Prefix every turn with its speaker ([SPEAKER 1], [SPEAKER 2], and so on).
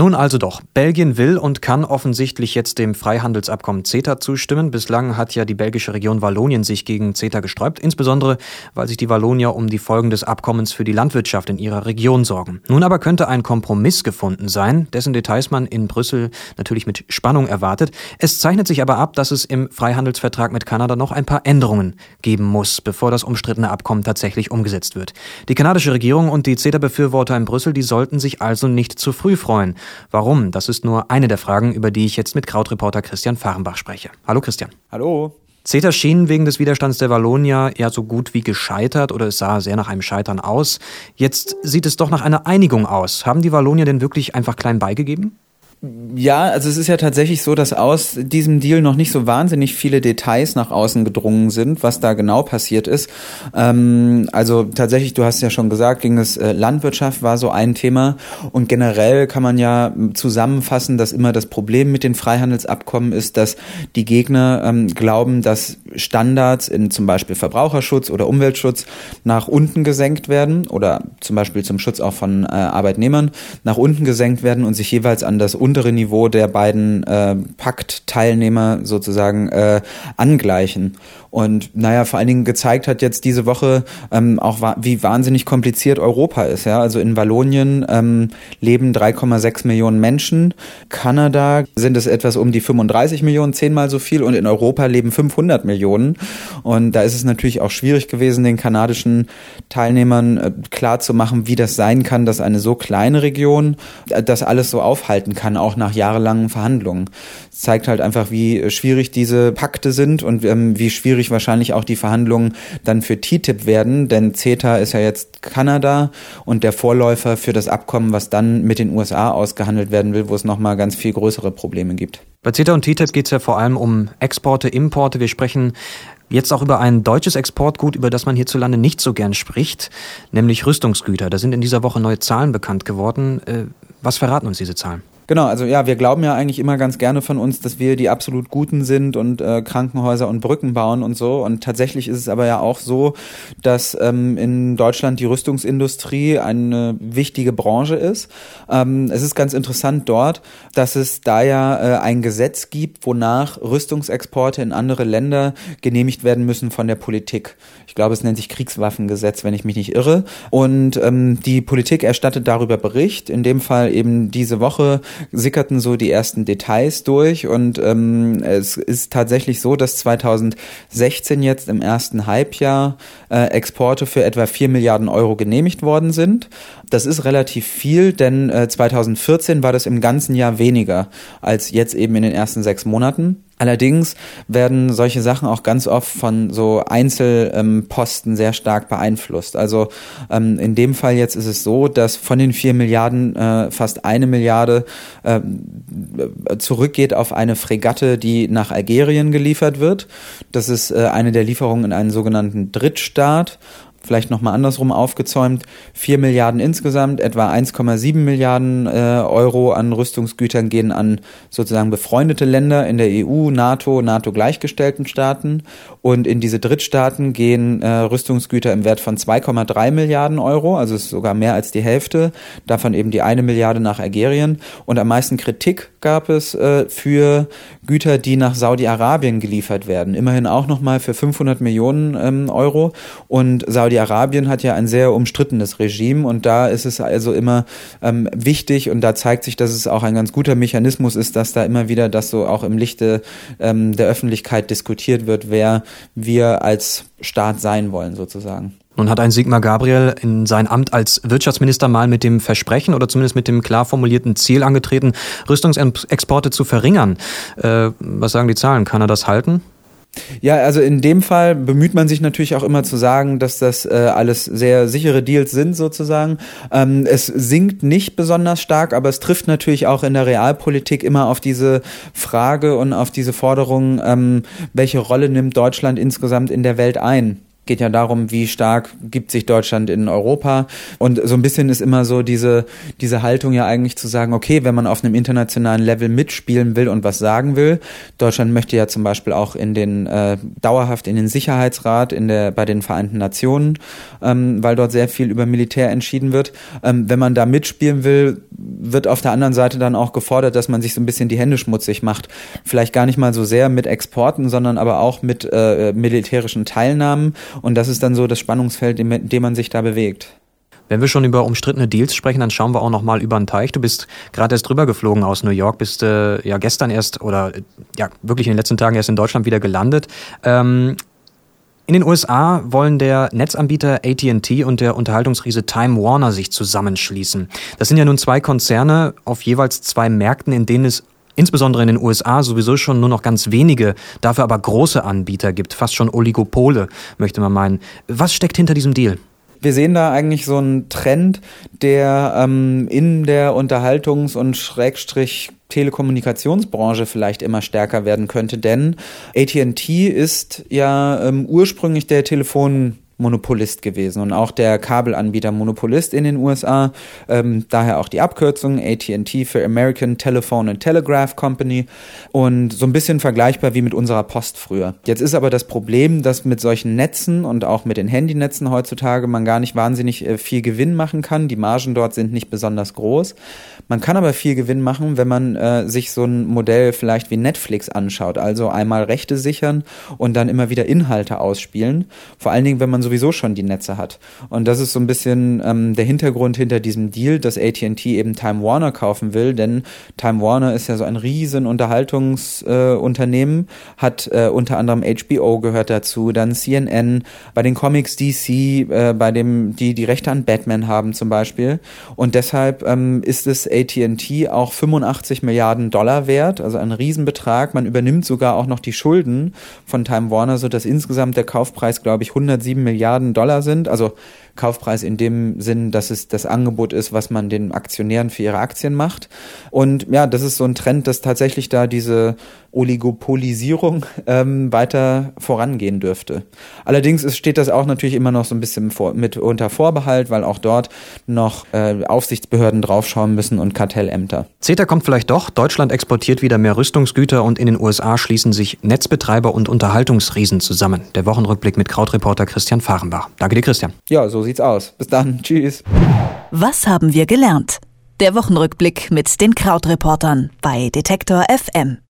[SPEAKER 1] Nun also doch. Belgien will und kann offensichtlich jetzt dem Freihandelsabkommen CETA zustimmen. Bislang hat ja die belgische Region Wallonien sich gegen CETA gesträubt, insbesondere weil sich die Wallonier um die Folgen des Abkommens für die Landwirtschaft in ihrer Region sorgen. Nun aber könnte ein Kompromiss gefunden sein, dessen Details man in Brüssel natürlich mit Spannung erwartet. Es zeichnet sich aber ab, dass es im Freihandelsvertrag mit Kanada noch ein paar Änderungen geben muss, bevor das umstrittene Abkommen tatsächlich umgesetzt wird. Die kanadische Regierung und die CETA-Befürworter in Brüssel, die sollten sich also nicht zu früh freuen. Warum? Das ist nur eine der Fragen, über die ich jetzt mit Krautreporter Christian Fahrenbach spreche. Hallo Christian.
[SPEAKER 2] Hallo.
[SPEAKER 1] CETA schien wegen des Widerstands der Wallonier ja so gut wie gescheitert oder es sah sehr nach einem Scheitern aus. Jetzt sieht es doch nach einer Einigung aus. Haben die Wallonier denn wirklich einfach klein beigegeben?
[SPEAKER 2] Ja, also es ist ja tatsächlich so, dass aus diesem Deal noch nicht so wahnsinnig viele Details nach außen gedrungen sind, was da genau passiert ist. Ähm, also tatsächlich, du hast ja schon gesagt, ging es äh, Landwirtschaft war so ein Thema und generell kann man ja zusammenfassen, dass immer das Problem mit den Freihandelsabkommen ist, dass die Gegner ähm, glauben, dass Standards in zum Beispiel Verbraucherschutz oder Umweltschutz nach unten gesenkt werden oder zum Beispiel zum Schutz auch von äh, Arbeitnehmern nach unten gesenkt werden und sich jeweils an das untere Niveau der beiden äh, Pakt-Teilnehmer sozusagen äh, angleichen. Und naja, vor allen Dingen gezeigt hat jetzt diese Woche ähm, auch, wie wahnsinnig kompliziert Europa ist. Ja? Also in Wallonien ähm, leben 3,6 Millionen Menschen. Kanada sind es etwas um die 35 Millionen, zehnmal so viel. Und in Europa leben 500 Millionen. Und da ist es natürlich auch schwierig gewesen, den kanadischen Teilnehmern äh, klar wie das sein kann, dass eine so kleine Region äh, das alles so aufhalten kann, auch nach jahrelangen Verhandlungen. Es zeigt halt einfach, wie schwierig diese Pakte sind und ähm, wie schwierig wahrscheinlich auch die Verhandlungen dann für TTIP werden, denn CETA ist ja jetzt Kanada und der Vorläufer für das Abkommen, was dann mit den USA ausgehandelt werden will, wo es nochmal ganz viel größere Probleme gibt.
[SPEAKER 1] Bei CETA und TTIP geht es ja vor allem um Exporte, Importe. Wir sprechen jetzt auch über ein deutsches Exportgut, über das man hierzulande nicht so gern spricht, nämlich Rüstungsgüter. Da sind in dieser Woche neue Zahlen bekannt geworden. Äh, was verraten uns diese Zahlen?
[SPEAKER 2] Genau, also ja, wir glauben ja eigentlich immer ganz gerne von uns, dass wir die absolut Guten sind und äh, Krankenhäuser und Brücken bauen und so. Und tatsächlich ist es aber ja auch so, dass ähm, in Deutschland die Rüstungsindustrie eine wichtige Branche ist. Ähm, es ist ganz interessant dort, dass es da ja äh, ein Gesetz gibt, wonach Rüstungsexporte in andere Länder genehmigt werden müssen von der Politik. Ich glaube, es nennt sich Kriegswaffengesetz, wenn ich mich nicht irre. Und ähm, die Politik erstattet darüber Bericht. In dem Fall eben diese Woche sickerten so die ersten Details durch und ähm, es ist tatsächlich so, dass 2016 jetzt im ersten Halbjahr äh, Exporte für etwa 4 Milliarden Euro genehmigt worden sind. Das ist relativ viel, denn äh, 2014 war das im ganzen Jahr weniger als jetzt eben in den ersten sechs Monaten. Allerdings werden solche Sachen auch ganz oft von so Einzelposten ähm, sehr stark beeinflusst. Also ähm, in dem Fall jetzt ist es so, dass von den vier Milliarden äh, fast eine Milliarde äh, zurückgeht auf eine Fregatte, die nach Algerien geliefert wird. Das ist äh, eine der Lieferungen in einen sogenannten Drittstaat vielleicht nochmal andersrum aufgezäumt, 4 Milliarden insgesamt, etwa 1,7 Milliarden äh, Euro an Rüstungsgütern gehen an sozusagen befreundete Länder in der EU, NATO, NATO gleichgestellten Staaten. Und in diese Drittstaaten gehen äh, Rüstungsgüter im Wert von 2,3 Milliarden Euro, also ist sogar mehr als die Hälfte, davon eben die eine Milliarde nach Algerien. Und am meisten Kritik gab es äh, für Güter, die nach Saudi-Arabien geliefert werden, immerhin auch nochmal für 500 Millionen ähm, Euro. Und Saudi Saudi-Arabien hat ja ein sehr umstrittenes Regime und da ist es also immer ähm, wichtig und da zeigt sich, dass es auch ein ganz guter Mechanismus ist, dass da immer wieder das so auch im Lichte ähm, der Öffentlichkeit diskutiert wird, wer wir als Staat sein wollen sozusagen.
[SPEAKER 1] Nun hat ein Sigmar Gabriel in sein Amt als Wirtschaftsminister mal mit dem Versprechen oder zumindest mit dem klar formulierten Ziel angetreten, Rüstungsexporte zu verringern. Äh, was sagen die Zahlen? Kann er das halten?
[SPEAKER 2] Ja, also in dem Fall bemüht man sich natürlich auch immer zu sagen, dass das äh, alles sehr sichere Deals sind sozusagen. Ähm, es sinkt nicht besonders stark, aber es trifft natürlich auch in der Realpolitik immer auf diese Frage und auf diese Forderung, ähm, welche Rolle nimmt Deutschland insgesamt in der Welt ein? Geht ja darum, wie stark gibt sich Deutschland in Europa. Und so ein bisschen ist immer so diese, diese Haltung ja eigentlich zu sagen, okay, wenn man auf einem internationalen Level mitspielen will und was sagen will, Deutschland möchte ja zum Beispiel auch in den äh, dauerhaft in den Sicherheitsrat in der bei den Vereinten Nationen, ähm, weil dort sehr viel über Militär entschieden wird. Ähm, wenn man da mitspielen will, wird auf der anderen Seite dann auch gefordert, dass man sich so ein bisschen die Hände schmutzig macht. Vielleicht gar nicht mal so sehr mit Exporten, sondern aber auch mit äh, militärischen Teilnahmen. Und das ist dann so das Spannungsfeld, in dem man sich da bewegt.
[SPEAKER 1] Wenn wir schon über umstrittene Deals sprechen, dann schauen wir auch noch mal über den Teich. Du bist gerade erst drüber geflogen aus New York, bist äh, ja gestern erst oder ja wirklich in den letzten Tagen erst in Deutschland wieder gelandet. Ähm, in den USA wollen der Netzanbieter AT&T und der Unterhaltungsriese Time Warner sich zusammenschließen. Das sind ja nun zwei Konzerne auf jeweils zwei Märkten, in denen es insbesondere in den USA sowieso schon nur noch ganz wenige, dafür aber große Anbieter gibt, fast schon Oligopole, möchte man meinen. Was steckt hinter diesem Deal?
[SPEAKER 2] wir sehen da eigentlich so einen Trend, der ähm, in der Unterhaltungs- und Schrägstrich Telekommunikationsbranche vielleicht immer stärker werden könnte, denn AT&T ist ja ähm, ursprünglich der Telefon Monopolist gewesen und auch der Kabelanbieter Monopolist in den USA. Ähm, daher auch die Abkürzung AT&T für American Telephone and Telegraph Company und so ein bisschen vergleichbar wie mit unserer Post früher. Jetzt ist aber das Problem, dass mit solchen Netzen und auch mit den Handynetzen heutzutage man gar nicht wahnsinnig äh, viel Gewinn machen kann. Die Margen dort sind nicht besonders groß. Man kann aber viel Gewinn machen, wenn man äh, sich so ein Modell vielleicht wie Netflix anschaut. Also einmal Rechte sichern und dann immer wieder Inhalte ausspielen. Vor allen Dingen, wenn man sowieso schon die Netze hat. Und das ist so ein bisschen ähm, der Hintergrund hinter diesem Deal, dass AT&T eben Time Warner kaufen will, denn Time Warner ist ja so ein riesen Unterhaltungsunternehmen, äh, hat äh, unter anderem HBO gehört dazu, dann CNN, bei den Comics DC, äh, bei dem die die Rechte an Batman haben zum Beispiel. Und deshalb ähm, ist es AT&T auch 85 Milliarden Dollar wert, also ein Riesenbetrag. Man übernimmt sogar auch noch die Schulden von Time Warner, so dass insgesamt der Kaufpreis, glaube ich, 107 Milliarden Milliarden Dollar sind. Also Kaufpreis in dem Sinn, dass es das Angebot ist, was man den Aktionären für ihre Aktien macht. Und ja, das ist so ein Trend, dass tatsächlich da diese Oligopolisierung ähm, weiter vorangehen dürfte. Allerdings ist, steht das auch natürlich immer noch so ein bisschen vor, mit unter Vorbehalt, weil auch dort noch äh, Aufsichtsbehörden draufschauen müssen und Kartellämter.
[SPEAKER 1] CETA kommt vielleicht doch. Deutschland exportiert wieder mehr Rüstungsgüter und in den USA schließen sich Netzbetreiber und Unterhaltungsriesen zusammen. Der Wochenrückblick mit Krautreporter Christian Fahrenbach. Danke dir, Christian.
[SPEAKER 2] Ja, so sieht's aus. Bis dann. Tschüss.
[SPEAKER 3] Was haben wir gelernt? Der Wochenrückblick mit den Krautreportern bei Detektor FM.